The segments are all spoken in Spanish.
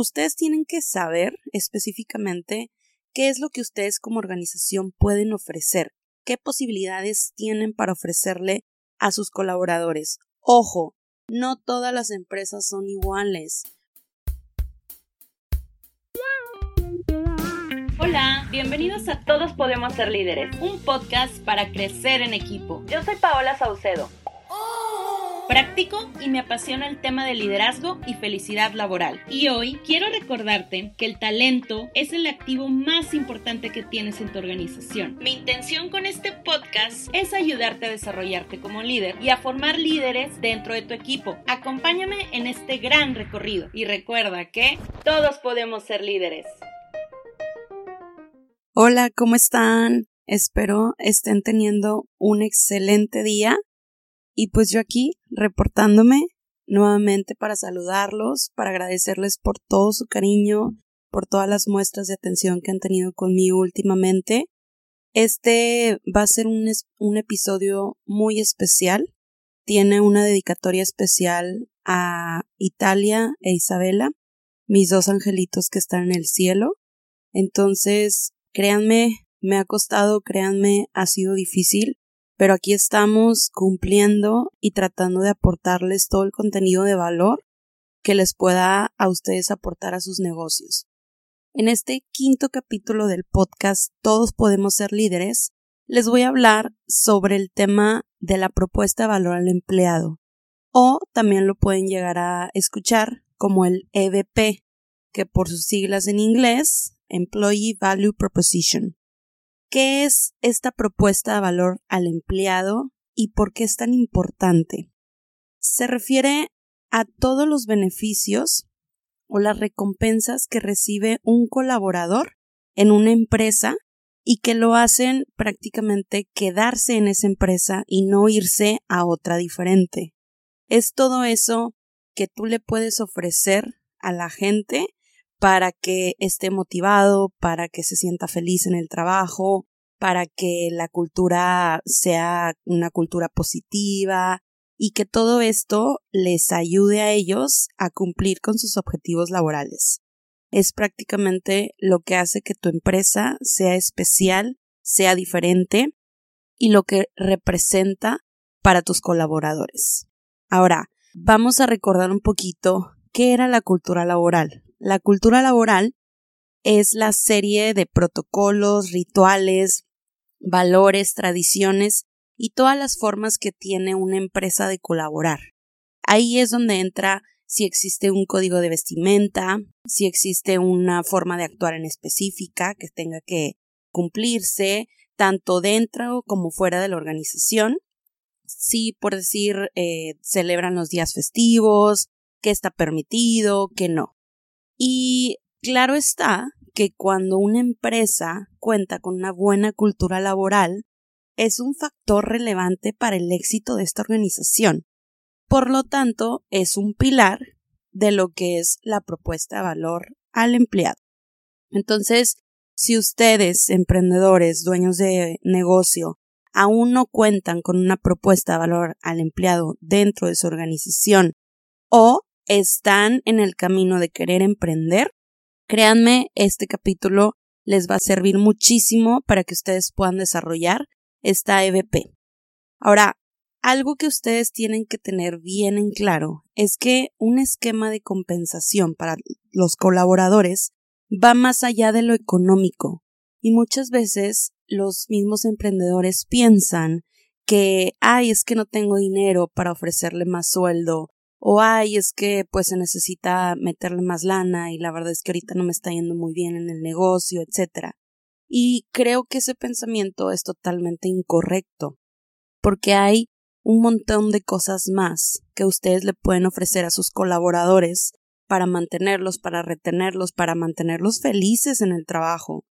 ustedes tienen que saber específicamente qué es lo que ustedes como organización pueden ofrecer, qué posibilidades tienen para ofrecerle a sus colaboradores. Ojo, no todas las empresas son iguales. Hola, bienvenidos a Todos Podemos Ser Líderes, un podcast para crecer en equipo. Yo soy Paola Saucedo. Practico y me apasiona el tema de liderazgo y felicidad laboral. Y hoy quiero recordarte que el talento es el activo más importante que tienes en tu organización. Mi intención con este podcast es ayudarte a desarrollarte como líder y a formar líderes dentro de tu equipo. Acompáñame en este gran recorrido y recuerda que todos podemos ser líderes. Hola, ¿cómo están? Espero estén teniendo un excelente día y pues yo aquí reportándome nuevamente para saludarlos, para agradecerles por todo su cariño, por todas las muestras de atención que han tenido conmigo últimamente. Este va a ser un, un episodio muy especial. Tiene una dedicatoria especial a Italia e Isabela, mis dos angelitos que están en el cielo. Entonces, créanme, me ha costado, créanme, ha sido difícil, pero aquí estamos cumpliendo y tratando de aportarles todo el contenido de valor que les pueda a ustedes aportar a sus negocios. En este quinto capítulo del podcast Todos podemos ser líderes, les voy a hablar sobre el tema de la propuesta de valor al empleado, o también lo pueden llegar a escuchar como el EVP, que por sus siglas en inglés, Employee Value Proposition. ¿Qué es esta propuesta de valor al empleado y por qué es tan importante? Se refiere a todos los beneficios o las recompensas que recibe un colaborador en una empresa y que lo hacen prácticamente quedarse en esa empresa y no irse a otra diferente. Es todo eso que tú le puedes ofrecer a la gente para que esté motivado, para que se sienta feliz en el trabajo, para que la cultura sea una cultura positiva y que todo esto les ayude a ellos a cumplir con sus objetivos laborales. Es prácticamente lo que hace que tu empresa sea especial, sea diferente y lo que representa para tus colaboradores. Ahora, vamos a recordar un poquito qué era la cultura laboral. La cultura laboral es la serie de protocolos, rituales, valores, tradiciones y todas las formas que tiene una empresa de colaborar. Ahí es donde entra si existe un código de vestimenta, si existe una forma de actuar en específica que tenga que cumplirse, tanto dentro como fuera de la organización. Si, por decir, eh, celebran los días festivos, qué está permitido, qué no. Y claro está que cuando una empresa cuenta con una buena cultura laboral, es un factor relevante para el éxito de esta organización. Por lo tanto, es un pilar de lo que es la propuesta de valor al empleado. Entonces, si ustedes, emprendedores, dueños de negocio, aún no cuentan con una propuesta de valor al empleado dentro de su organización o están en el camino de querer emprender, créanme, este capítulo les va a servir muchísimo para que ustedes puedan desarrollar esta EVP. Ahora, algo que ustedes tienen que tener bien en claro es que un esquema de compensación para los colaboradores va más allá de lo económico y muchas veces los mismos emprendedores piensan que, ay, es que no tengo dinero para ofrecerle más sueldo o ay, es que pues se necesita meterle más lana y la verdad es que ahorita no me está yendo muy bien en el negocio, etcétera. Y creo que ese pensamiento es totalmente incorrecto, porque hay un montón de cosas más que ustedes le pueden ofrecer a sus colaboradores para mantenerlos, para retenerlos, para mantenerlos felices en el trabajo.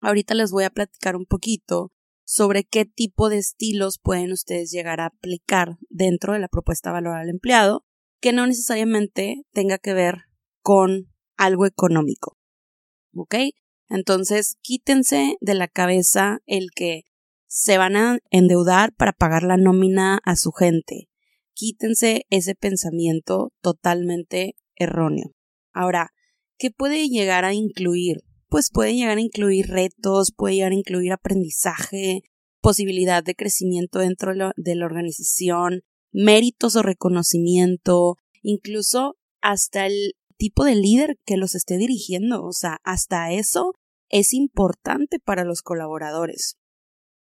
Ahorita les voy a platicar un poquito sobre qué tipo de estilos pueden ustedes llegar a aplicar dentro de la propuesta de valor al empleado que no necesariamente tenga que ver con algo económico. ¿Ok? Entonces, quítense de la cabeza el que se van a endeudar para pagar la nómina a su gente. Quítense ese pensamiento totalmente erróneo. Ahora, ¿qué puede llegar a incluir? Pues puede llegar a incluir retos, puede llegar a incluir aprendizaje, posibilidad de crecimiento dentro de la organización, méritos o reconocimiento, incluso hasta el tipo de líder que los esté dirigiendo, o sea, hasta eso es importante para los colaboradores.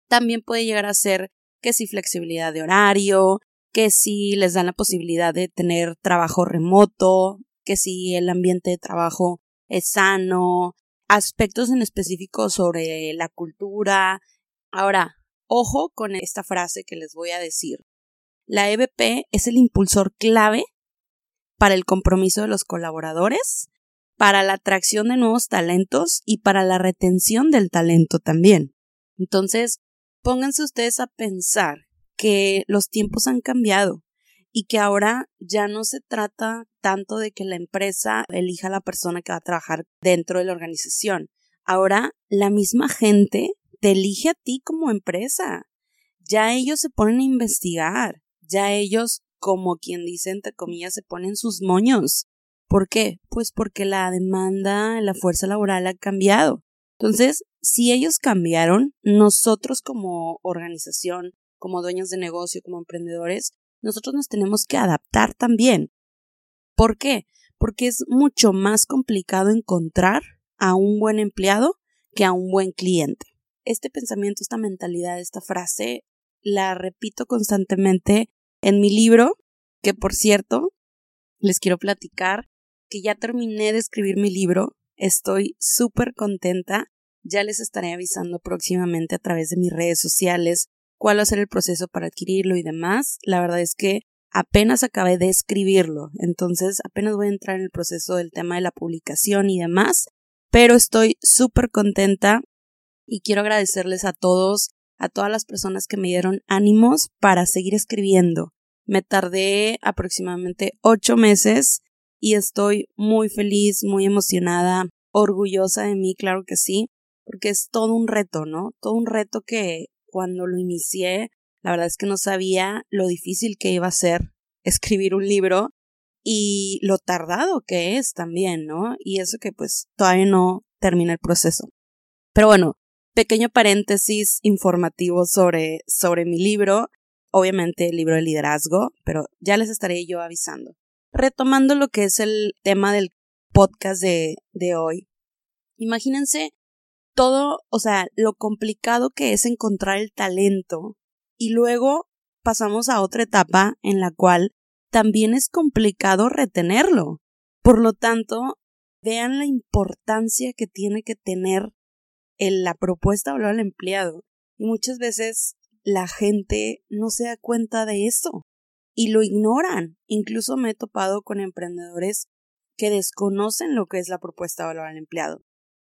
También puede llegar a ser que si flexibilidad de horario, que si les dan la posibilidad de tener trabajo remoto, que si el ambiente de trabajo es sano, aspectos en específico sobre la cultura. Ahora, ojo con esta frase que les voy a decir. La EBP es el impulsor clave para el compromiso de los colaboradores, para la atracción de nuevos talentos y para la retención del talento también. Entonces, pónganse ustedes a pensar que los tiempos han cambiado y que ahora ya no se trata tanto de que la empresa elija a la persona que va a trabajar dentro de la organización. Ahora la misma gente te elige a ti como empresa. Ya ellos se ponen a investigar, ya ellos, como quien dice entre comillas, se ponen sus moños. ¿Por qué? Pues porque la demanda, la fuerza laboral ha cambiado. Entonces, si ellos cambiaron, nosotros como organización, como dueños de negocio, como emprendedores, nosotros nos tenemos que adaptar también. ¿Por qué? Porque es mucho más complicado encontrar a un buen empleado que a un buen cliente. Este pensamiento, esta mentalidad, esta frase, la repito constantemente en mi libro, que por cierto, les quiero platicar que ya terminé de escribir mi libro, estoy súper contenta, ya les estaré avisando próximamente a través de mis redes sociales cuál va a ser el proceso para adquirirlo y demás. La verdad es que apenas acabé de escribirlo, entonces apenas voy a entrar en el proceso del tema de la publicación y demás, pero estoy súper contenta y quiero agradecerles a todos, a todas las personas que me dieron ánimos para seguir escribiendo. Me tardé aproximadamente ocho meses y estoy muy feliz, muy emocionada, orgullosa de mí, claro que sí, porque es todo un reto, ¿no? Todo un reto que cuando lo inicié, la verdad es que no sabía lo difícil que iba a ser escribir un libro y lo tardado que es también, ¿no? Y eso que pues todavía no termina el proceso. Pero bueno, pequeño paréntesis informativo sobre, sobre mi libro, obviamente el libro de liderazgo, pero ya les estaré yo avisando. Retomando lo que es el tema del podcast de, de hoy. Imagínense todo, o sea, lo complicado que es encontrar el talento y luego pasamos a otra etapa en la cual también es complicado retenerlo. Por lo tanto, vean la importancia que tiene que tener la propuesta valor al empleado. Y muchas veces la gente no se da cuenta de eso y lo ignoran. Incluso me he topado con emprendedores que desconocen lo que es la propuesta de valor al empleado.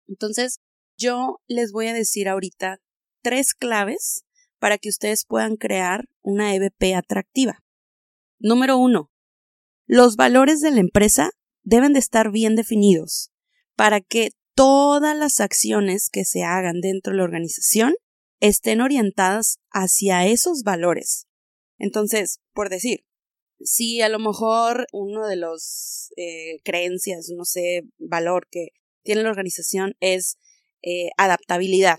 Entonces, yo les voy a decir ahorita tres claves para que ustedes puedan crear una EVP atractiva. Número uno, los valores de la empresa deben de estar bien definidos para que todas las acciones que se hagan dentro de la organización estén orientadas hacia esos valores. Entonces, por decir, si a lo mejor uno de los eh, creencias, no sé, valor que tiene la organización es eh, adaptabilidad.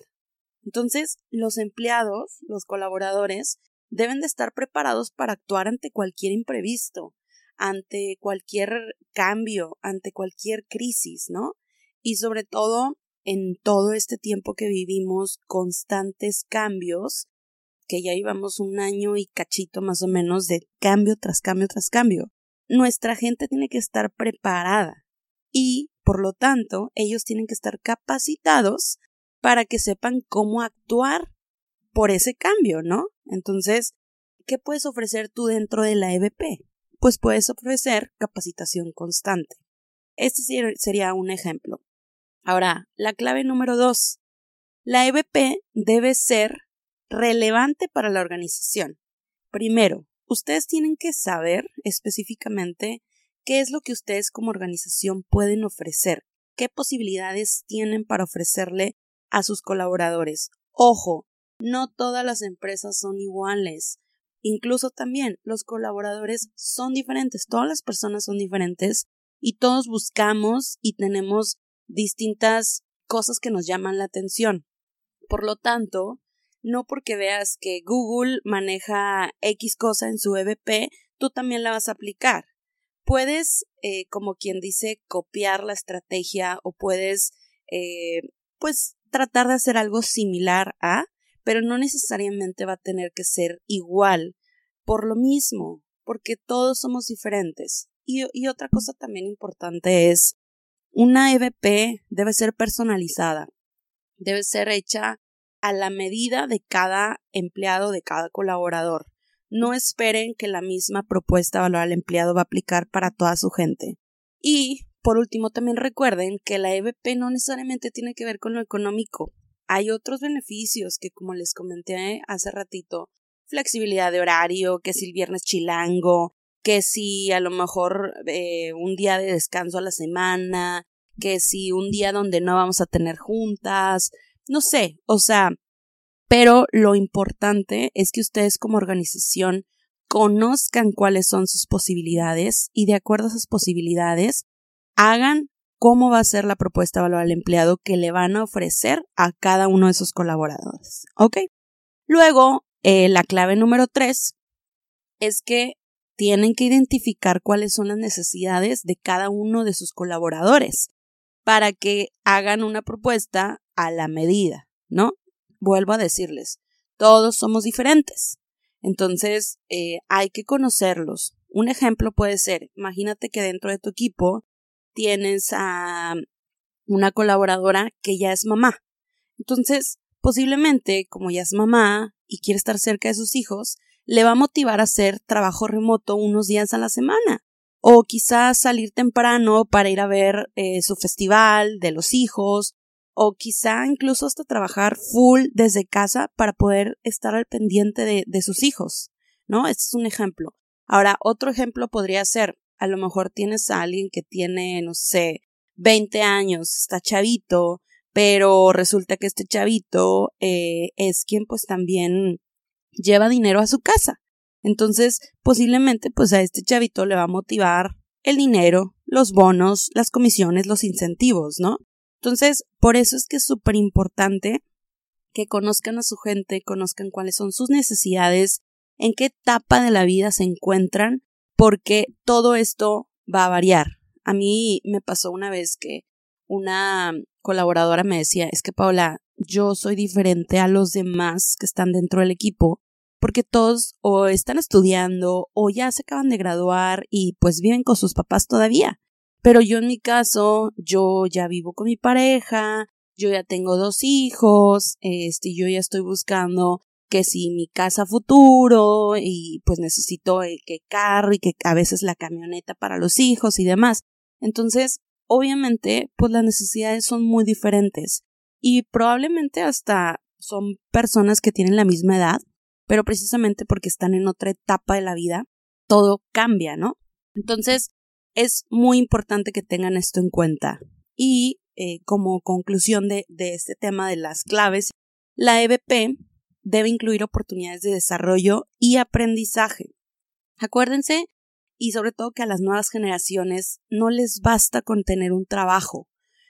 Entonces, los empleados, los colaboradores, deben de estar preparados para actuar ante cualquier imprevisto, ante cualquier cambio, ante cualquier crisis, ¿no? Y sobre todo, en todo este tiempo que vivimos constantes cambios, que ya llevamos un año y cachito más o menos de cambio tras cambio tras cambio. Nuestra gente tiene que estar preparada y por lo tanto, ellos tienen que estar capacitados para que sepan cómo actuar por ese cambio, ¿no? Entonces, ¿qué puedes ofrecer tú dentro de la EBP? Pues puedes ofrecer capacitación constante. Este sería un ejemplo. Ahora, la clave número dos. La EBP debe ser relevante para la organización. Primero, ustedes tienen que saber específicamente qué es lo que ustedes como organización pueden ofrecer, qué posibilidades tienen para ofrecerle a sus colaboradores. Ojo, no todas las empresas son iguales. Incluso también los colaboradores son diferentes, todas las personas son diferentes y todos buscamos y tenemos distintas cosas que nos llaman la atención. Por lo tanto, no porque veas que Google maneja X cosa en su EVP, tú también la vas a aplicar. Puedes, eh, como quien dice, copiar la estrategia o puedes, eh, pues, tratar de hacer algo similar a, pero no necesariamente va a tener que ser igual por lo mismo, porque todos somos diferentes. Y otra cosa también importante es, una EVP debe ser personalizada, debe ser hecha a la medida de cada empleado, de cada colaborador. No esperen que la misma propuesta de valor al empleado va a aplicar para toda su gente. Y, por último, también recuerden que la EVP no necesariamente tiene que ver con lo económico. Hay otros beneficios que, como les comenté hace ratito, flexibilidad de horario, que si el viernes chilango, que si a lo mejor eh, un día de descanso a la semana, que si un día donde no vamos a tener juntas, no sé, o sea, pero lo importante es que ustedes como organización conozcan cuáles son sus posibilidades y de acuerdo a esas posibilidades hagan cómo va a ser la propuesta de valor al empleado que le van a ofrecer a cada uno de sus colaboradores. ¿Ok? Luego, eh, la clave número tres es que tienen que identificar cuáles son las necesidades de cada uno de sus colaboradores para que hagan una propuesta a la medida, ¿no? Vuelvo a decirles, todos somos diferentes. Entonces, eh, hay que conocerlos. Un ejemplo puede ser, imagínate que dentro de tu equipo tienes a una colaboradora que ya es mamá. Entonces, posiblemente, como ya es mamá y quiere estar cerca de sus hijos, le va a motivar a hacer trabajo remoto unos días a la semana o quizás salir temprano para ir a ver eh, su festival de los hijos, o quizá incluso hasta trabajar full desde casa para poder estar al pendiente de, de sus hijos, ¿no? Este es un ejemplo. Ahora, otro ejemplo podría ser, a lo mejor tienes a alguien que tiene, no sé, 20 años, está chavito, pero resulta que este chavito eh, es quien pues también lleva dinero a su casa. Entonces, posiblemente, pues a este chavito le va a motivar el dinero, los bonos, las comisiones, los incentivos, ¿no? Entonces, por eso es que es súper importante que conozcan a su gente, conozcan cuáles son sus necesidades, en qué etapa de la vida se encuentran, porque todo esto va a variar. A mí me pasó una vez que una colaboradora me decía, es que Paula, yo soy diferente a los demás que están dentro del equipo porque todos o están estudiando o ya se acaban de graduar y pues viven con sus papás todavía. Pero yo en mi caso, yo ya vivo con mi pareja, yo ya tengo dos hijos, este, yo ya estoy buscando que si mi casa futuro y pues necesito el que carro y que a veces la camioneta para los hijos y demás. Entonces, obviamente, pues las necesidades son muy diferentes y probablemente hasta son personas que tienen la misma edad, pero precisamente porque están en otra etapa de la vida, todo cambia, ¿no? Entonces, es muy importante que tengan esto en cuenta. Y eh, como conclusión de, de este tema de las claves, la EBP debe incluir oportunidades de desarrollo y aprendizaje. Acuérdense, y sobre todo que a las nuevas generaciones no les basta con tener un trabajo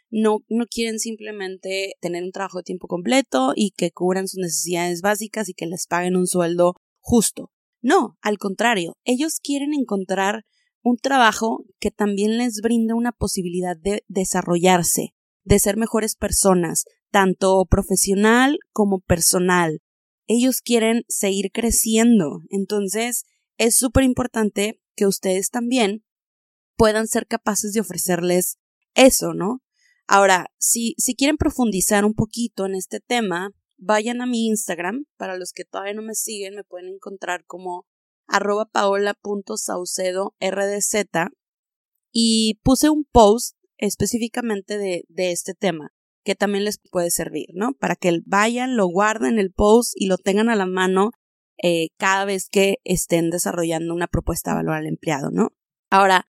no, no quieren simplemente tener un trabajo de tiempo completo y que cubran sus necesidades básicas y que les paguen un sueldo justo. No, al contrario, ellos quieren encontrar un trabajo que también les brinde una posibilidad de desarrollarse, de ser mejores personas, tanto profesional como personal. Ellos quieren seguir creciendo. Entonces, es súper importante que ustedes también puedan ser capaces de ofrecerles eso, ¿no? Ahora, si, si quieren profundizar un poquito en este tema, vayan a mi Instagram. Para los que todavía no me siguen, me pueden encontrar como arroba rdz y puse un post específicamente de, de este tema que también les puede servir, ¿no? Para que vayan, lo guarden el post y lo tengan a la mano eh, cada vez que estén desarrollando una propuesta de valor al empleado, ¿no? Ahora,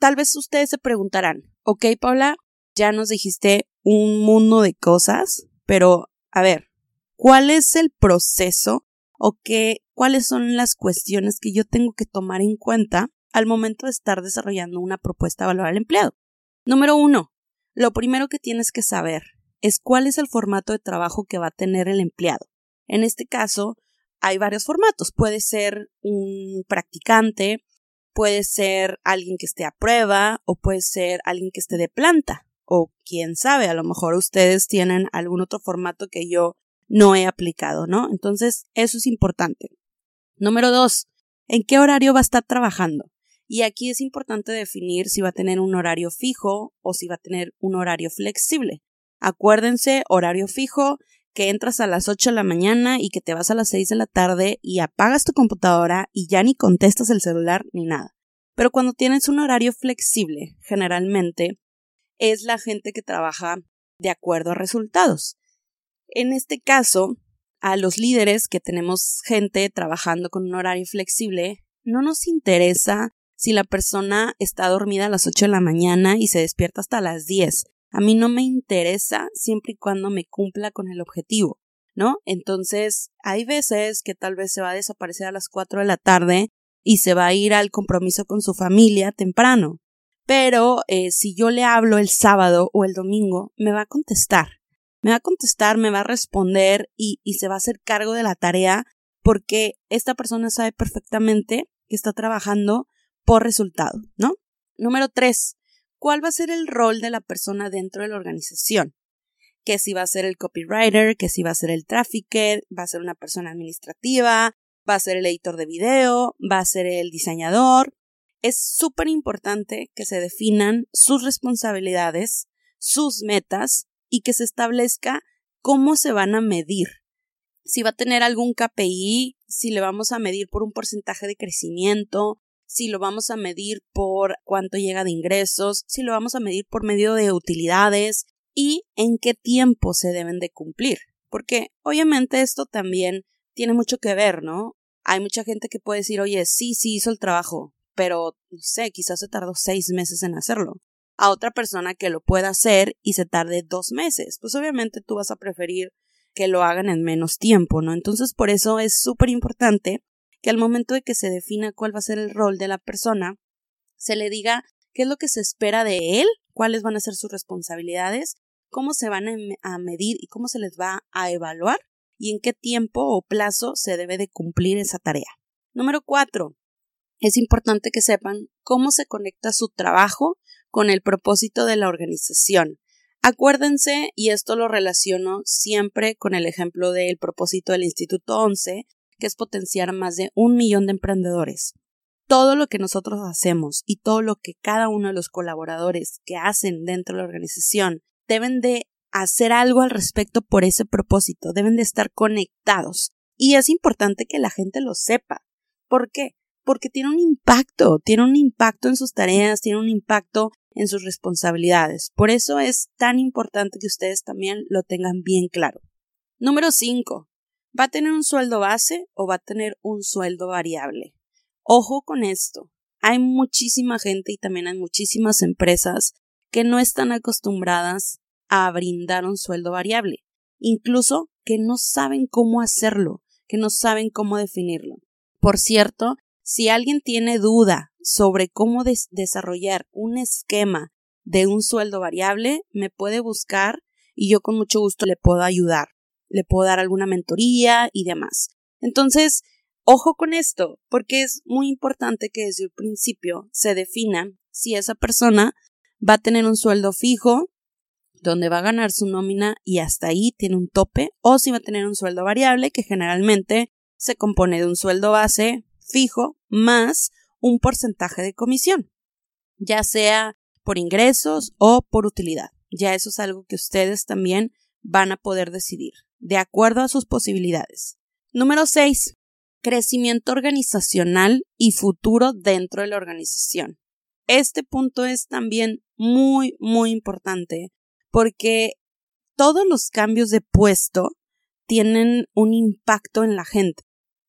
tal vez ustedes se preguntarán, ok, Paula, ya nos dijiste un mundo de cosas, pero a ver, ¿cuál es el proceso o qué, cuáles son las cuestiones que yo tengo que tomar en cuenta al momento de estar desarrollando una propuesta de valor al empleado. Número uno, lo primero que tienes que saber es cuál es el formato de trabajo que va a tener el empleado. En este caso, hay varios formatos. Puede ser un practicante, puede ser alguien que esté a prueba o puede ser alguien que esté de planta. O quién sabe, a lo mejor ustedes tienen algún otro formato que yo no he aplicado, ¿no? Entonces, eso es importante. Número dos, ¿en qué horario va a estar trabajando? Y aquí es importante definir si va a tener un horario fijo o si va a tener un horario flexible. Acuérdense, horario fijo, que entras a las 8 de la mañana y que te vas a las 6 de la tarde y apagas tu computadora y ya ni contestas el celular ni nada. Pero cuando tienes un horario flexible, generalmente es la gente que trabaja de acuerdo a resultados. En este caso, a los líderes que tenemos gente trabajando con un horario flexible, no nos interesa si la persona está dormida a las 8 de la mañana y se despierta hasta las 10. A mí no me interesa siempre y cuando me cumpla con el objetivo, ¿no? Entonces, hay veces que tal vez se va a desaparecer a las 4 de la tarde y se va a ir al compromiso con su familia temprano. Pero eh, si yo le hablo el sábado o el domingo, me va a contestar. Me va a contestar, me va a responder y, y se va a hacer cargo de la tarea porque esta persona sabe perfectamente que está trabajando por resultado, ¿no? Número tres, ¿cuál va a ser el rol de la persona dentro de la organización? Que si va a ser el copywriter, que si va a ser el trafficker, va a ser una persona administrativa, va a ser el editor de video, va a ser el diseñador. Es súper importante que se definan sus responsabilidades, sus metas y que se establezca cómo se van a medir. Si va a tener algún KPI, si le vamos a medir por un porcentaje de crecimiento, si lo vamos a medir por cuánto llega de ingresos, si lo vamos a medir por medio de utilidades y en qué tiempo se deben de cumplir. Porque obviamente esto también tiene mucho que ver, ¿no? Hay mucha gente que puede decir, oye, sí, sí hizo el trabajo, pero no sé, quizás se tardó seis meses en hacerlo. A otra persona que lo pueda hacer y se tarde dos meses. Pues obviamente tú vas a preferir que lo hagan en menos tiempo, ¿no? Entonces por eso es súper importante que al momento de que se defina cuál va a ser el rol de la persona, se le diga qué es lo que se espera de él, cuáles van a ser sus responsabilidades, cómo se van a medir y cómo se les va a evaluar y en qué tiempo o plazo se debe de cumplir esa tarea. Número cuatro. Es importante que sepan cómo se conecta su trabajo con el propósito de la organización. Acuérdense, y esto lo relaciono siempre con el ejemplo del propósito del Instituto 11, que es potenciar más de un millón de emprendedores. Todo lo que nosotros hacemos y todo lo que cada uno de los colaboradores que hacen dentro de la organización deben de hacer algo al respecto por ese propósito, deben de estar conectados. Y es importante que la gente lo sepa. ¿Por qué? Porque tiene un impacto, tiene un impacto en sus tareas, tiene un impacto en sus responsabilidades. Por eso es tan importante que ustedes también lo tengan bien claro. Número 5. ¿Va a tener un sueldo base o va a tener un sueldo variable? Ojo con esto. Hay muchísima gente y también hay muchísimas empresas que no están acostumbradas a brindar un sueldo variable, incluso que no saben cómo hacerlo, que no saben cómo definirlo. Por cierto, si alguien tiene duda sobre cómo desarrollar un esquema de un sueldo variable, me puede buscar y yo con mucho gusto le puedo ayudar le puedo dar alguna mentoría y demás. Entonces, ojo con esto, porque es muy importante que desde el principio se defina si esa persona va a tener un sueldo fijo, donde va a ganar su nómina y hasta ahí tiene un tope, o si va a tener un sueldo variable, que generalmente se compone de un sueldo base fijo más un porcentaje de comisión, ya sea por ingresos o por utilidad. Ya eso es algo que ustedes también van a poder decidir de acuerdo a sus posibilidades. Número 6. Crecimiento organizacional y futuro dentro de la organización. Este punto es también muy, muy importante porque todos los cambios de puesto tienen un impacto en la gente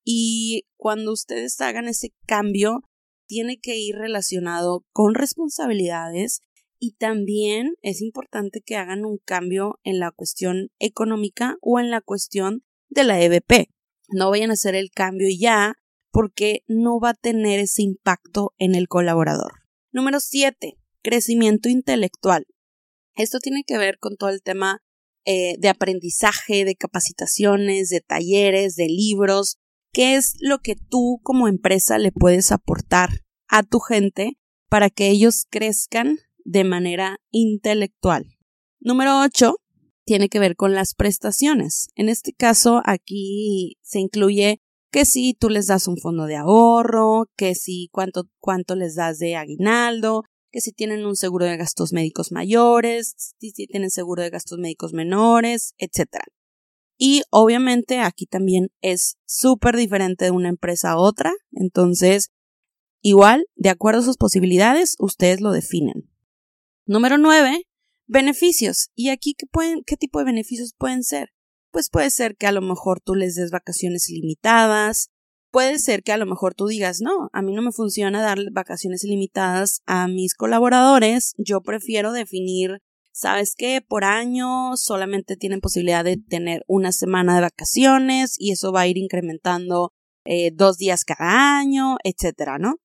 y cuando ustedes hagan ese cambio tiene que ir relacionado con responsabilidades y también es importante que hagan un cambio en la cuestión económica o en la cuestión de la EVP. No vayan a hacer el cambio ya porque no va a tener ese impacto en el colaborador. Número 7. Crecimiento intelectual. Esto tiene que ver con todo el tema eh, de aprendizaje, de capacitaciones, de talleres, de libros. ¿Qué es lo que tú como empresa le puedes aportar a tu gente para que ellos crezcan de manera intelectual? Número 8 tiene que ver con las prestaciones. En este caso, aquí se incluye que si tú les das un fondo de ahorro, que si cuánto, cuánto les das de aguinaldo, que si tienen un seguro de gastos médicos mayores, si tienen seguro de gastos médicos menores, etc. Y obviamente aquí también es súper diferente de una empresa a otra, entonces igual, de acuerdo a sus posibilidades, ustedes lo definen. Número 9. Beneficios. ¿Y aquí qué, pueden, qué tipo de beneficios pueden ser? Pues puede ser que a lo mejor tú les des vacaciones ilimitadas, puede ser que a lo mejor tú digas, no, a mí no me funciona dar vacaciones ilimitadas a mis colaboradores, yo prefiero definir, sabes qué, por año solamente tienen posibilidad de tener una semana de vacaciones y eso va a ir incrementando eh, dos días cada año, etcétera, ¿no?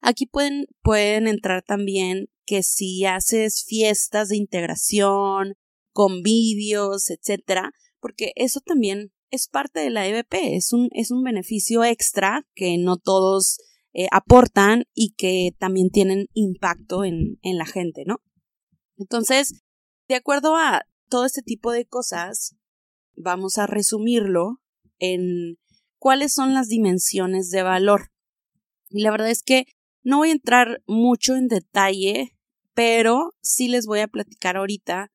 Aquí pueden, pueden entrar también que si haces fiestas de integración, convivios, etcétera, porque eso también es parte de la EVP, es un, es un beneficio extra que no todos eh, aportan y que también tienen impacto en, en la gente, ¿no? Entonces, de acuerdo a todo este tipo de cosas, vamos a resumirlo en cuáles son las dimensiones de valor. Y la verdad es que no voy a entrar mucho en detalle, pero sí les voy a platicar ahorita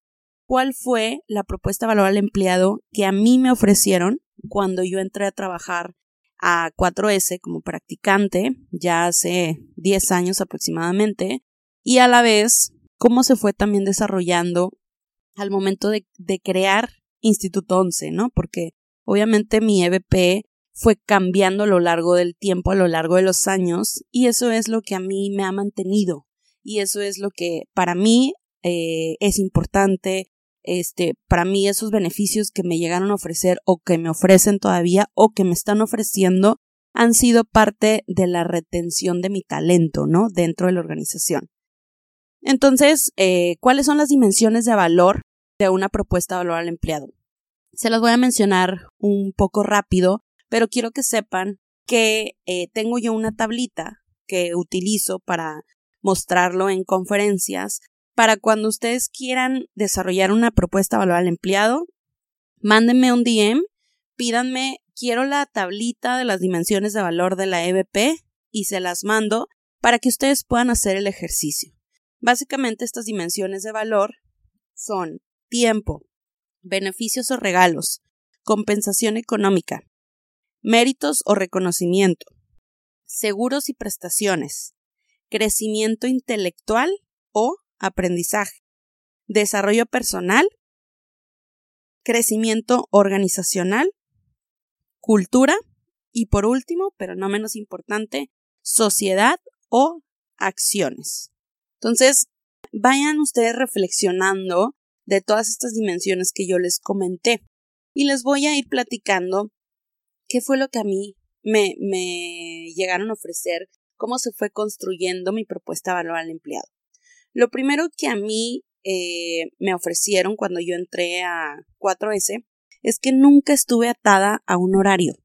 cuál fue la propuesta de valor al empleado que a mí me ofrecieron cuando yo entré a trabajar a 4S como practicante ya hace 10 años aproximadamente y a la vez cómo se fue también desarrollando al momento de, de crear Instituto 11, ¿no? Porque obviamente mi EVP fue cambiando a lo largo del tiempo, a lo largo de los años, y eso es lo que a mí me ha mantenido, y eso es lo que para mí eh, es importante, este, para mí esos beneficios que me llegaron a ofrecer o que me ofrecen todavía o que me están ofreciendo han sido parte de la retención de mi talento, ¿no? Dentro de la organización. Entonces, eh, ¿cuáles son las dimensiones de valor de una propuesta de valor al empleado? Se las voy a mencionar un poco rápido pero quiero que sepan que eh, tengo yo una tablita que utilizo para mostrarlo en conferencias para cuando ustedes quieran desarrollar una propuesta de valor al empleado, mándenme un DM, pídanme, quiero la tablita de las dimensiones de valor de la EVP y se las mando para que ustedes puedan hacer el ejercicio. Básicamente estas dimensiones de valor son tiempo, beneficios o regalos, compensación económica, méritos o reconocimiento, seguros y prestaciones, crecimiento intelectual o aprendizaje, desarrollo personal, crecimiento organizacional, cultura y por último, pero no menos importante, sociedad o acciones. Entonces, vayan ustedes reflexionando de todas estas dimensiones que yo les comenté y les voy a ir platicando qué fue lo que a mí me, me llegaron a ofrecer, cómo se fue construyendo mi propuesta de valor al empleado. Lo primero que a mí eh, me ofrecieron cuando yo entré a 4S es que nunca estuve atada a un horario.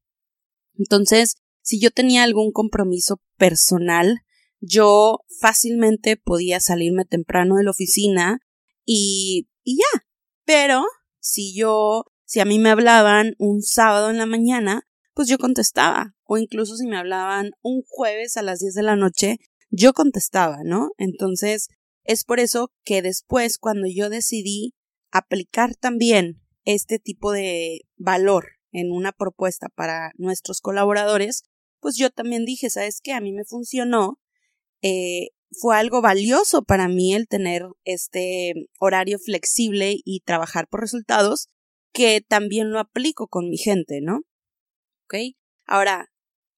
Entonces, si yo tenía algún compromiso personal, yo fácilmente podía salirme temprano de la oficina y, y ya. Pero si yo, si a mí me hablaban un sábado en la mañana, pues yo contestaba. O incluso si me hablaban un jueves a las 10 de la noche, yo contestaba, ¿no? Entonces, es por eso que después, cuando yo decidí aplicar también este tipo de valor en una propuesta para nuestros colaboradores, pues yo también dije, ¿sabes qué? A mí me funcionó. Eh, fue algo valioso para mí el tener este horario flexible y trabajar por resultados, que también lo aplico con mi gente, ¿no? Ahora,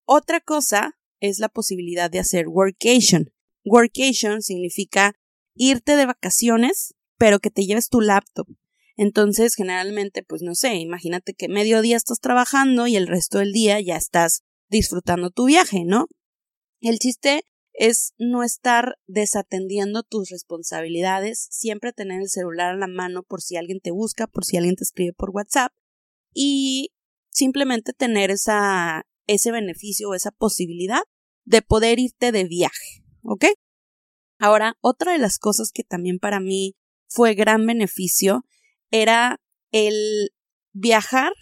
otra cosa es la posibilidad de hacer workation. Workation significa irte de vacaciones, pero que te lleves tu laptop. Entonces, generalmente, pues no sé, imagínate que medio día estás trabajando y el resto del día ya estás disfrutando tu viaje, ¿no? El chiste es no estar desatendiendo tus responsabilidades, siempre tener el celular a la mano por si alguien te busca, por si alguien te escribe por WhatsApp y simplemente tener esa, ese beneficio o esa posibilidad de poder irte de viaje, ¿ok? Ahora, otra de las cosas que también para mí fue gran beneficio era el viajar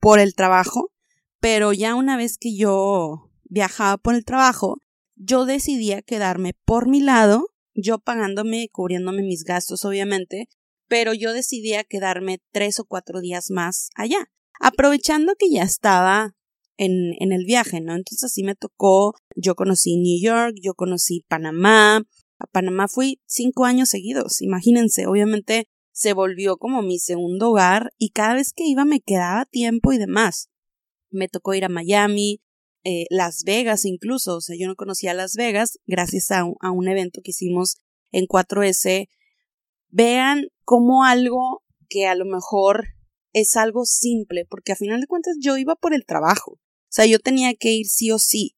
por el trabajo, pero ya una vez que yo viajaba por el trabajo, yo decidía quedarme por mi lado, yo pagándome, cubriéndome mis gastos, obviamente, pero yo decidía quedarme tres o cuatro días más allá, aprovechando que ya estaba en, en el viaje, ¿no? Entonces así me tocó, yo conocí New York, yo conocí Panamá, a Panamá fui cinco años seguidos, imagínense, obviamente se volvió como mi segundo hogar y cada vez que iba me quedaba tiempo y demás. Me tocó ir a Miami, eh, Las Vegas incluso, o sea, yo no conocía Las Vegas gracias a un, evento que hicimos en 4S. Vean como algo que a lo mejor es algo simple, porque a final de cuentas yo iba por el trabajo, o sea, yo tenía que ir sí o sí,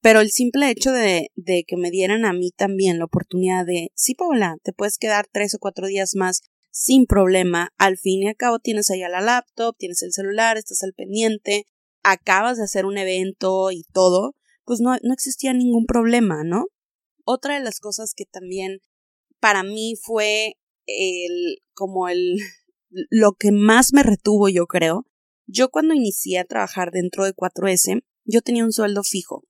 pero el simple hecho de, que me dieran a mí también la oportunidad de, sí, Paula, te puedes quedar tres o cuatro días más sin problema. Al fin y al cabo tienes allá la laptop, tienes el celular, estás al pendiente, acabas de hacer un evento y todo, pues no, no existía ningún problema, ¿no? Otra de las cosas que también para mí fue el, como el, lo que más me retuvo, yo creo. Yo cuando inicié a trabajar dentro de 4S, yo tenía un sueldo fijo.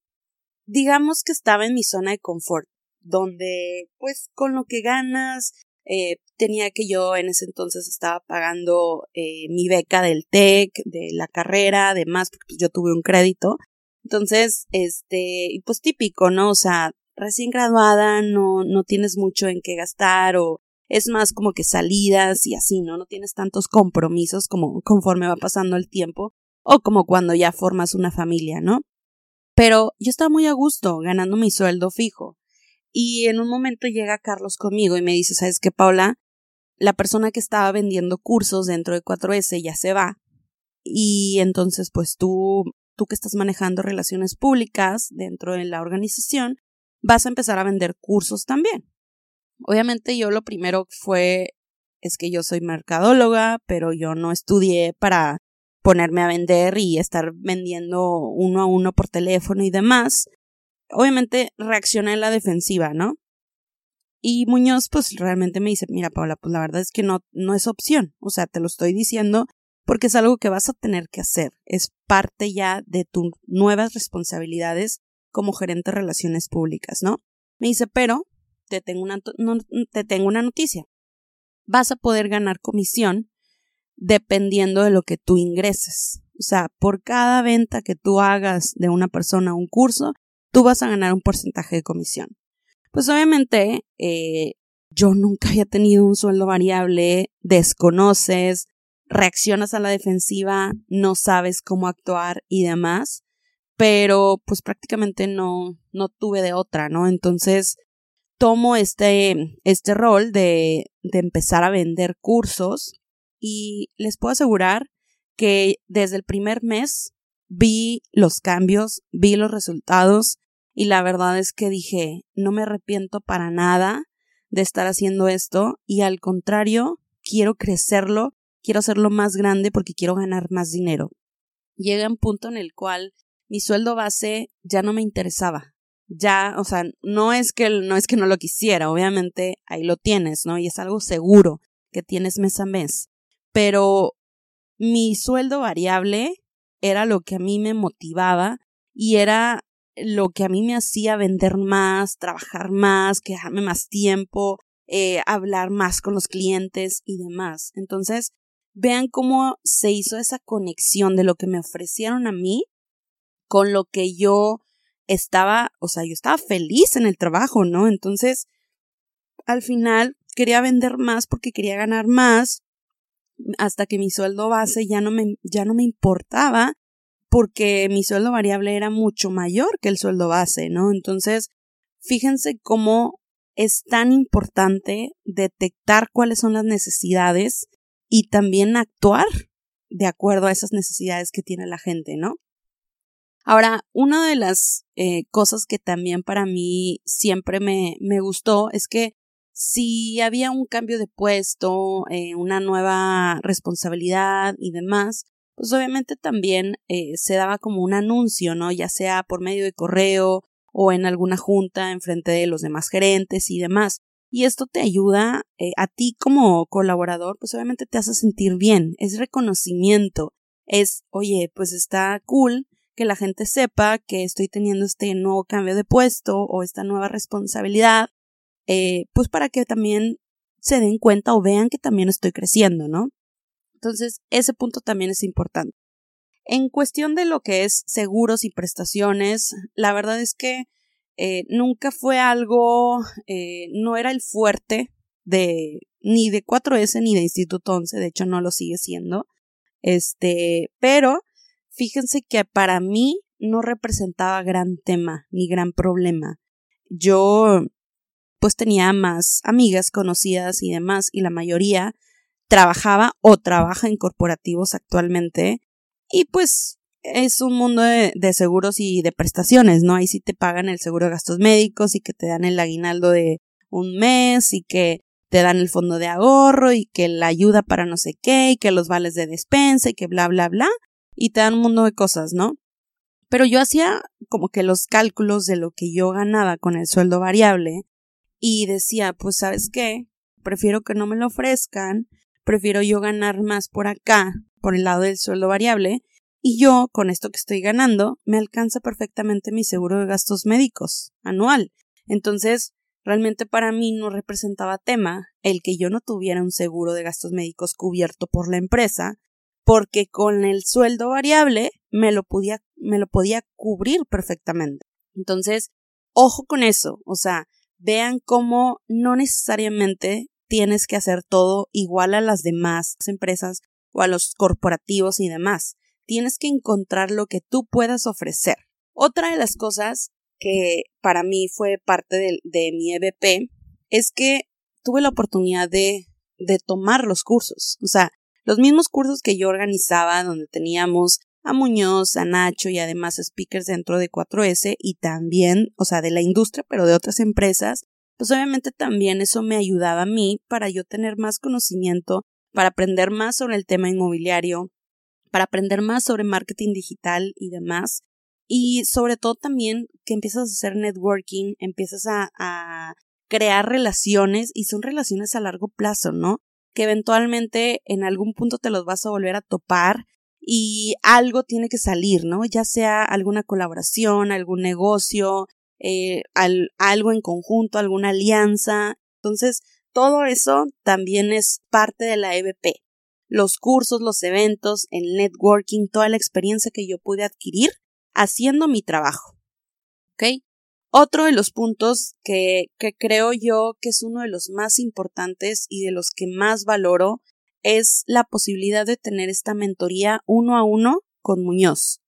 Digamos que estaba en mi zona de confort, donde pues con lo que ganas, eh, tenía que yo en ese entonces estaba pagando eh, mi beca del TEC, de la carrera, además, porque pues, yo tuve un crédito. Entonces, este, pues típico, ¿no? O sea, recién graduada, no, no tienes mucho en qué gastar o es más como que salidas y así, ¿no? No tienes tantos compromisos como conforme va pasando el tiempo o como cuando ya formas una familia, ¿no? Pero yo estaba muy a gusto ganando mi sueldo fijo. Y en un momento llega Carlos conmigo y me dice, ¿sabes qué, Paula? La persona que estaba vendiendo cursos dentro de 4S ya se va. Y entonces, pues tú, tú que estás manejando relaciones públicas dentro de la organización, vas a empezar a vender cursos también. Obviamente yo lo primero fue, es que yo soy mercadóloga, pero yo no estudié para ponerme a vender y estar vendiendo uno a uno por teléfono y demás obviamente reaccioné en la defensiva, ¿no? Y Muñoz, pues realmente me dice, mira, Paula, pues la verdad es que no, no es opción. O sea, te lo estoy diciendo porque es algo que vas a tener que hacer. Es parte ya de tus nuevas responsabilidades como gerente de relaciones públicas, ¿no? Me dice, pero te tengo una, te tengo una noticia. Vas a poder ganar comisión dependiendo de lo que tú ingreses. O sea, por cada venta que tú hagas de una persona un curso, tú vas a ganar un porcentaje de comisión. Pues obviamente eh, yo nunca había tenido un sueldo variable, desconoces, reaccionas a la defensiva, no sabes cómo actuar y demás, pero pues prácticamente no, no tuve de otra, ¿no? Entonces tomo este, este rol de, de empezar a vender cursos y les puedo asegurar que desde el primer mes vi los cambios, vi los resultados y la verdad es que dije, no me arrepiento para nada de estar haciendo esto y al contrario, quiero crecerlo, quiero hacerlo más grande porque quiero ganar más dinero. Llega un punto en el cual mi sueldo base ya no me interesaba. Ya, o sea, no es que no es que no lo quisiera, obviamente ahí lo tienes, ¿no? Y es algo seguro que tienes mes a mes. Pero mi sueldo variable era lo que a mí me motivaba y era lo que a mí me hacía vender más, trabajar más, quedarme más tiempo, eh, hablar más con los clientes y demás. Entonces, vean cómo se hizo esa conexión de lo que me ofrecieron a mí con lo que yo estaba, o sea, yo estaba feliz en el trabajo, ¿no? Entonces, al final quería vender más porque quería ganar más hasta que mi sueldo base ya no me, ya no me importaba porque mi sueldo variable era mucho mayor que el sueldo base, ¿no? Entonces, fíjense cómo es tan importante detectar cuáles son las necesidades y también actuar de acuerdo a esas necesidades que tiene la gente, ¿no? Ahora, una de las eh, cosas que también para mí siempre me, me gustó es que si había un cambio de puesto, eh, una nueva responsabilidad y demás, pues obviamente también eh, se daba como un anuncio, ¿no? Ya sea por medio de correo o en alguna junta en frente de los demás gerentes y demás. Y esto te ayuda eh, a ti como colaborador, pues obviamente te hace sentir bien, es reconocimiento, es, oye, pues está cool que la gente sepa que estoy teniendo este nuevo cambio de puesto o esta nueva responsabilidad eh, pues para que también se den cuenta o vean que también estoy creciendo, ¿no? Entonces, ese punto también es importante. En cuestión de lo que es seguros y prestaciones, la verdad es que eh, nunca fue algo, eh, no era el fuerte de ni de 4S ni de Instituto 11, de hecho no lo sigue siendo. Este, pero fíjense que para mí no representaba gran tema ni gran problema. Yo pues tenía más amigas conocidas y demás, y la mayoría trabajaba o trabaja en corporativos actualmente, y pues es un mundo de, seguros y de prestaciones, ¿no? Ahí sí te pagan el seguro de gastos médicos y que te dan el aguinaldo de un mes y que te dan el fondo de ahorro y que la ayuda para no sé qué y que los vales de despensa y que bla bla bla y te dan un mundo de cosas, ¿no? Pero yo hacía como que los cálculos de lo que yo ganaba con el sueldo variable y decía, pues sabes qué, prefiero que no me lo ofrezcan, prefiero yo ganar más por acá, por el lado del sueldo variable, y yo, con esto que estoy ganando, me alcanza perfectamente mi seguro de gastos médicos anual. Entonces, realmente para mí no representaba tema el que yo no tuviera un seguro de gastos médicos cubierto por la empresa, porque con el sueldo variable me lo podía, me lo podía cubrir perfectamente. Entonces, ojo con eso, o sea, vean cómo no necesariamente tienes que hacer todo igual a las demás empresas o a los corporativos y demás. Tienes que encontrar lo que tú puedas ofrecer. Otra de las cosas que para mí fue parte de, de mi EBP es que tuve la oportunidad de, de tomar los cursos. O sea, los mismos cursos que yo organizaba, donde teníamos a Muñoz, a Nacho y además speakers dentro de 4S y también, o sea, de la industria, pero de otras empresas, pues obviamente también eso me ayudaba a mí para yo tener más conocimiento, para aprender más sobre el tema inmobiliario, para aprender más sobre marketing digital y demás. Y sobre todo también que empiezas a hacer networking, empiezas a, a crear relaciones y son relaciones a largo plazo, ¿no? Que eventualmente en algún punto te los vas a volver a topar y algo tiene que salir, ¿no? Ya sea alguna colaboración, algún negocio, eh, algo en conjunto, alguna alianza. Entonces, todo eso también es parte de la EBP. Los cursos, los eventos, el networking, toda la experiencia que yo pude adquirir haciendo mi trabajo. ¿Ok? Otro de los puntos que, que creo yo que es uno de los más importantes y de los que más valoro es la posibilidad de tener esta mentoría uno a uno con Muñoz.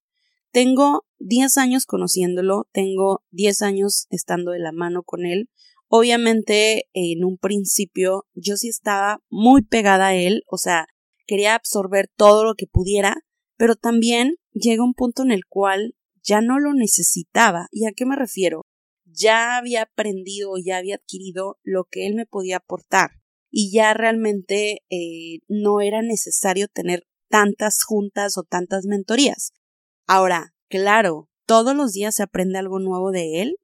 Tengo 10 años conociéndolo, tengo 10 años estando de la mano con él. Obviamente, en un principio yo sí estaba muy pegada a él, o sea, quería absorber todo lo que pudiera, pero también llega un punto en el cual ya no lo necesitaba. ¿Y a qué me refiero? Ya había aprendido, ya había adquirido lo que él me podía aportar y ya realmente eh, no era necesario tener tantas juntas o tantas mentorías. Ahora, claro, todos los días se aprende algo nuevo de él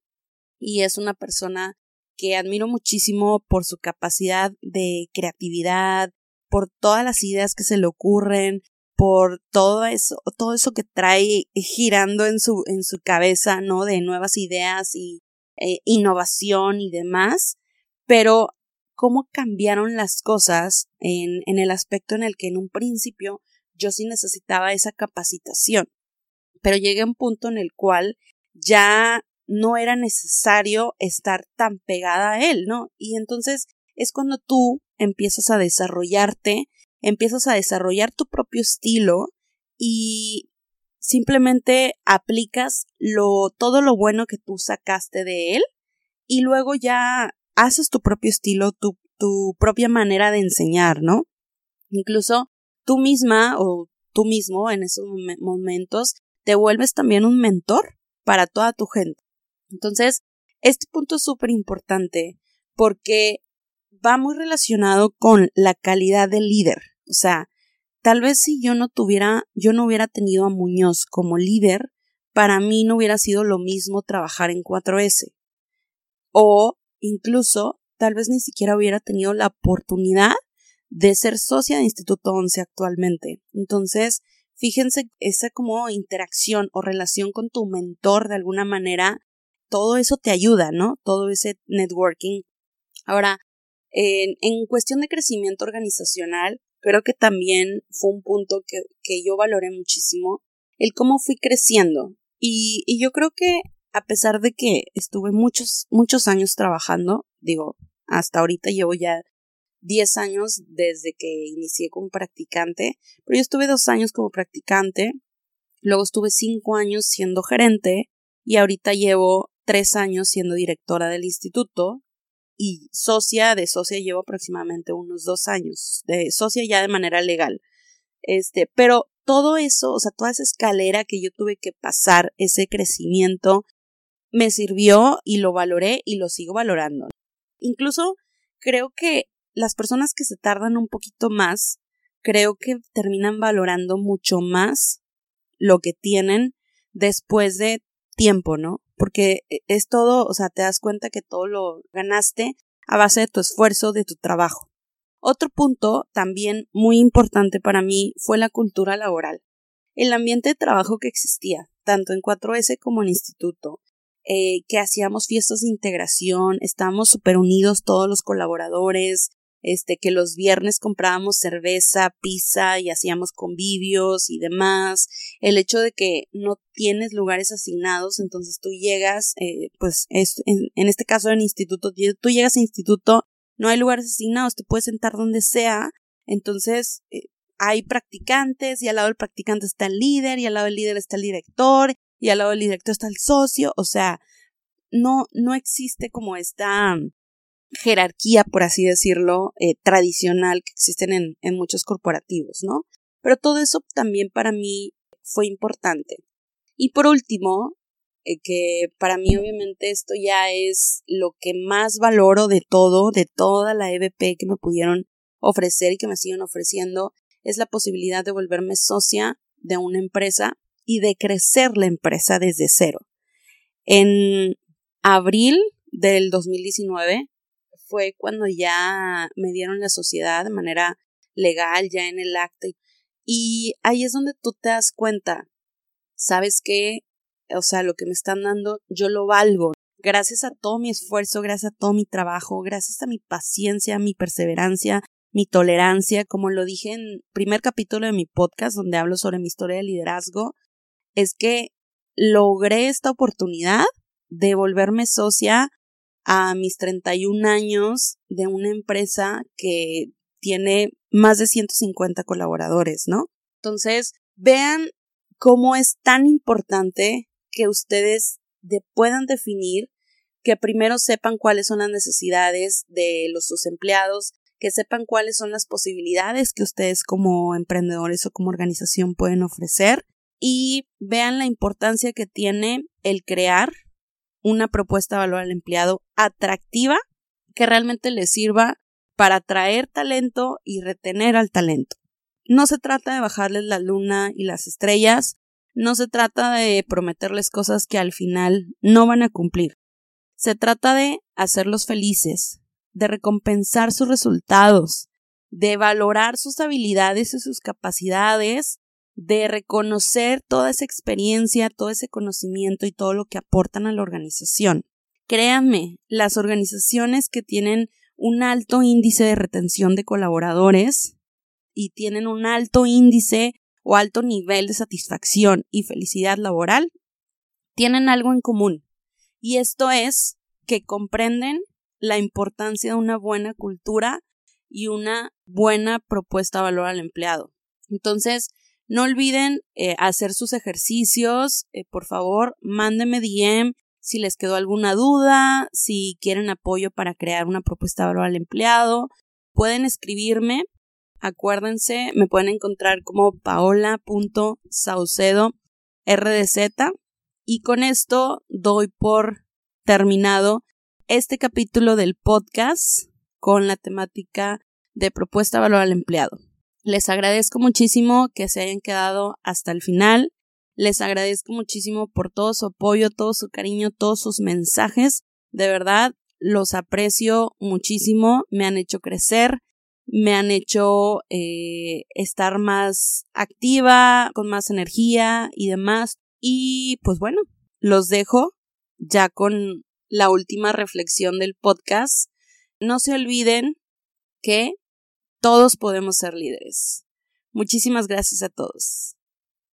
y es una persona que admiro muchísimo por su capacidad de creatividad, por todas las ideas que se le ocurren, por todo eso, todo eso que trae girando en su, en su cabeza, ¿no? De nuevas ideas y eh, innovación y demás. Pero cómo cambiaron las cosas en, en el aspecto en el que en un principio yo sí necesitaba esa capacitación. Pero llegué a un punto en el cual ya no era necesario estar tan pegada a él, ¿no? Y entonces es cuando tú empiezas a desarrollarte, empiezas a desarrollar tu propio estilo y simplemente aplicas lo todo lo bueno que tú sacaste de él y luego ya haces tu propio estilo, tu, tu propia manera de enseñar, ¿no? Incluso tú misma o tú mismo en esos momentos te vuelves también un mentor para toda tu gente. Entonces, este punto es súper importante porque va muy relacionado con la calidad del líder. O sea, tal vez si yo no tuviera, yo no hubiera tenido a Muñoz como líder, para mí no hubiera sido lo mismo trabajar en 4S. O incluso, tal vez ni siquiera hubiera tenido la oportunidad de ser socia de Instituto 11 actualmente. Entonces, fíjense esa como interacción o relación con tu mentor de alguna manera, todo eso te ayuda, ¿no? Todo ese networking. Ahora, en, cuestión de crecimiento organizacional, creo que también fue un punto que, que yo valoré muchísimo, el cómo fui creciendo. Y, y yo creo que a pesar de que estuve muchos, muchos años trabajando, digo, hasta ahorita llevo ya 10 años desde que inicié como practicante, pero yo estuve dos años como practicante, luego estuve cinco años siendo gerente y ahorita llevo tres años siendo directora del instituto y socia de socia llevo aproximadamente unos dos años, de socia ya de manera legal. Este, pero todo eso, o sea, toda esa escalera que yo tuve que pasar, ese crecimiento, me sirvió y lo valoré y lo sigo valorando. Incluso creo que las personas que se tardan un poquito más, creo que terminan valorando mucho más lo que tienen después de tiempo, ¿no? Porque e, es todo, o sea, te das cuenta que todo lo ganaste a base de tu esfuerzo, de tu trabajo. Otro punto también muy importante para mí fue la cultura laboral. El ambiente de trabajo que existía, tanto en 4S como en instituto, eh, que hacíamos fiestas de integración, estábamos súper unidos todos los colaboradores, este, que los viernes comprábamos cerveza, pizza y hacíamos convivios y demás, el hecho de que no tienes lugares asignados, entonces tú llegas, eh, pues es, en, en, este caso en instituto, tú llegas a instituto no hay lugares asignados, te puedes sentar donde sea, entonces eh, hay practicantes y al lado del practicante está el líder y al lado del líder está el director y al lado del director está el socio, o sea, no, no existe como esta jerarquía, por así decirlo, eh, tradicional que existen en, en muchos corporativos, ¿no? Pero todo eso también para mí fue importante. Y por último, eh, que para mí obviamente esto ya es lo que más valoro de todo, de toda la EVP que me pudieron ofrecer y que me siguen ofreciendo, es la posibilidad de volverme socia de una empresa y de crecer la empresa desde cero. En abril del 2019 fue cuando ya me dieron la sociedad de manera legal, ya en el acta. Y ahí es donde tú te das cuenta, sabes que o sea, lo que me están dando, yo lo valgo. Gracias a todo mi esfuerzo, gracias a todo mi trabajo, gracias a mi paciencia, mi perseverancia, mi tolerancia, como lo dije en primer capítulo de mi podcast donde hablo sobre mi historia de liderazgo, es que logré esta oportunidad de volverme socia a mis 31 años de una empresa que tiene más de 150 colaboradores, ¿no? Entonces, vean cómo es tan importante que ustedes puedan definir, que primero sepan cuáles son las necesidades de los sus empleados, que sepan cuáles son las posibilidades que ustedes como emprendedores o como organización pueden ofrecer y vean la importancia que tiene el crear una propuesta de valor al empleado atractiva que realmente les sirva para atraer talento y retener al talento. No se trata de bajarles la luna y las estrellas, no se trata de prometerles cosas que al final no van a cumplir. Se trata de hacerlos felices, de recompensar sus resultados, de valorar sus habilidades y sus capacidades, de reconocer toda esa experiencia, todo ese conocimiento y todo lo que aportan a la organización. Créanme, las organizaciones que tienen un alto índice de retención de colaboradores y tienen un alto índice o alto nivel de satisfacción y felicidad laboral tienen algo en común, y esto es que comprenden la importancia de una buena cultura y una buena propuesta de valor al empleado. Entonces, no olviden eh, hacer sus ejercicios, eh, por favor, mándenme DM si les quedó alguna duda, si quieren apoyo para crear una propuesta valor al empleado, pueden escribirme Acuérdense, me pueden encontrar como paola.saucedo RDZ. Y con esto doy por terminado este capítulo del podcast con la temática de propuesta valor al empleado. Les agradezco muchísimo que se hayan quedado hasta el final. Les agradezco muchísimo por todo su apoyo, todo su cariño, todos sus mensajes. De verdad, los aprecio muchísimo. Me han hecho crecer, me han hecho eh, estar más activa, con más energía y demás. Y pues bueno, los dejo ya con la última reflexión del podcast. No se olviden que todos podemos ser líderes. Muchísimas gracias a todos.